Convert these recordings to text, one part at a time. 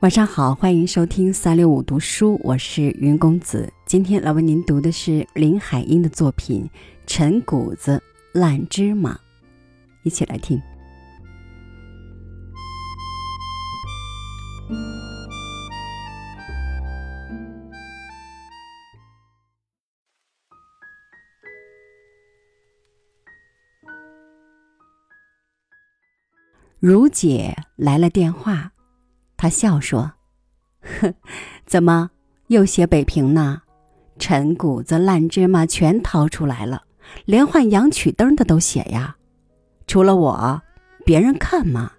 晚上好，欢迎收听三六五读书，我是云公子。今天来为您读的是林海音的作品《陈谷子烂芝麻》，一起来听。如姐来了电话。她笑说：“哼，怎么又写北平呢？陈谷子烂芝麻全掏出来了，连换洋曲灯的都写呀。除了我，别人看吗？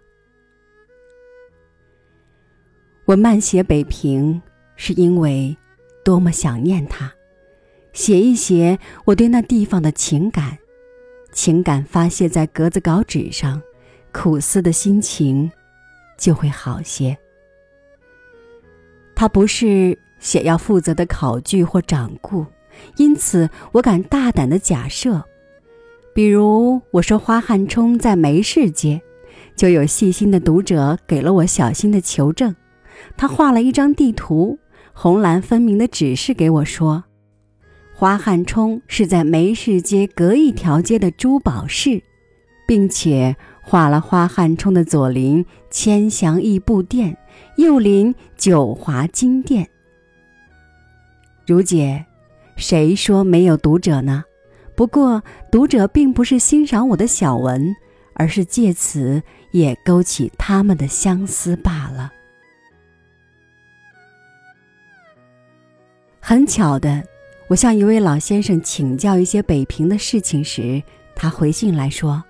我慢写北平，是因为多么想念他，写一写我对那地方的情感，情感发泄在格子稿纸上，苦思的心情就会好些。”他不是写要负责的考据或掌故，因此我敢大胆的假设，比如我说花汉冲在梅市街，就有细心的读者给了我小心的求证。他画了一张地图，红蓝分明的指示给我说，花汉冲是在梅市街隔一条街的珠宝市，并且画了花汉冲的左邻千祥义布店。右邻九华金殿。如姐，谁说没有读者呢？不过读者并不是欣赏我的小文，而是借此也勾起他们的相思罢了。很巧的，我向一位老先生请教一些北平的事情时，他回信来说：“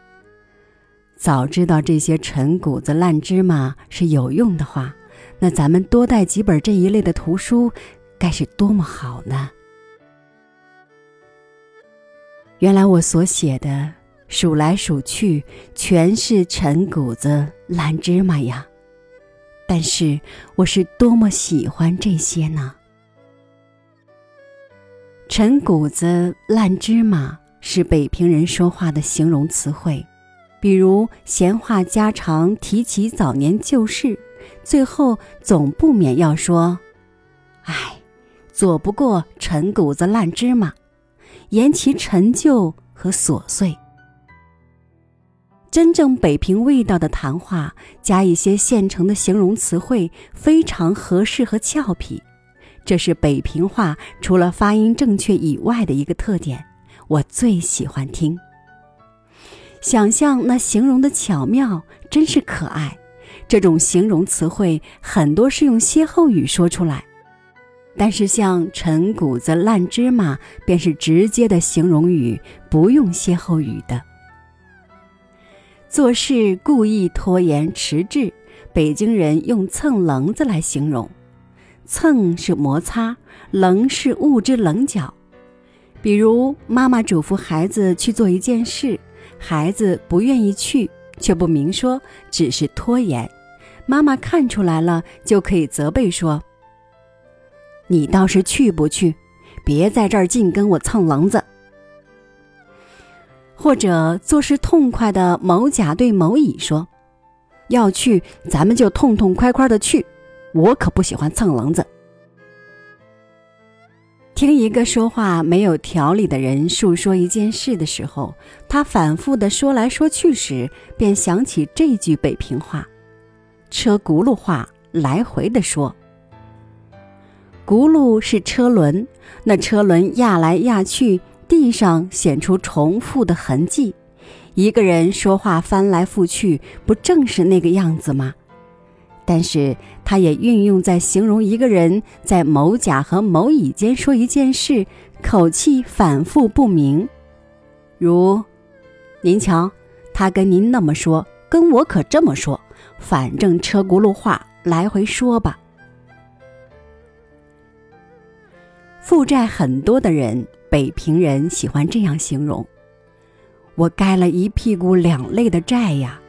早知道这些陈谷子烂芝麻是有用的话。”那咱们多带几本这一类的图书，该是多么好呢？原来我所写的数来数去全是陈谷子烂芝麻呀，但是我是多么喜欢这些呢？陈谷子烂芝麻是北平人说话的形容词汇，比如闲话家常，提起早年旧事。最后总不免要说：“哎，左不过陈谷子烂芝麻，言其陈旧和琐碎。”真正北平味道的谈话，加一些现成的形容词汇，非常合适和俏皮。这是北平话除了发音正确以外的一个特点，我最喜欢听。想象那形容的巧妙，真是可爱。这种形容词汇很多是用歇后语说出来，但是像陈谷子烂芝麻便是直接的形容语，不用歇后语的。做事故意拖延迟滞，北京人用蹭棱子来形容，蹭是摩擦，棱是物之棱角。比如妈妈嘱咐孩子去做一件事，孩子不愿意去，却不明说，只是拖延。妈妈看出来了，就可以责备说：“你倒是去不去？别在这儿净跟我蹭棱子。”或者做事痛快的某甲对某乙说：“要去，咱们就痛痛快快的去，我可不喜欢蹭棱子。”听一个说话没有条理的人述说一件事的时候，他反复的说来说去时，便想起这句北平话。车轱辘话来回的说，轱辘是车轮，那车轮压来压去，地上显出重复的痕迹。一个人说话翻来覆去，不正是那个样子吗？但是他也运用在形容一个人在某甲和某乙间说一件事，口气反复不明。如，您瞧，他跟您那么说，跟我可这么说。反正车轱辘话来回说吧。负债很多的人，北平人喜欢这样形容：“我该了一屁股两肋的债呀。”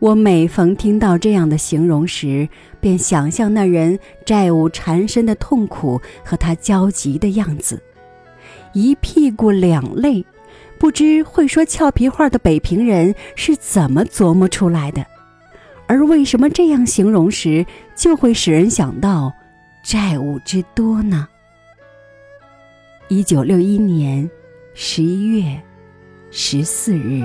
我每逢听到这样的形容时，便想象那人债务缠身的痛苦和他焦急的样子。一屁股两泪，不知会说俏皮话的北平人是怎么琢磨出来的？而为什么这样形容时就会使人想到债务之多呢？一九六一年十一月十四日。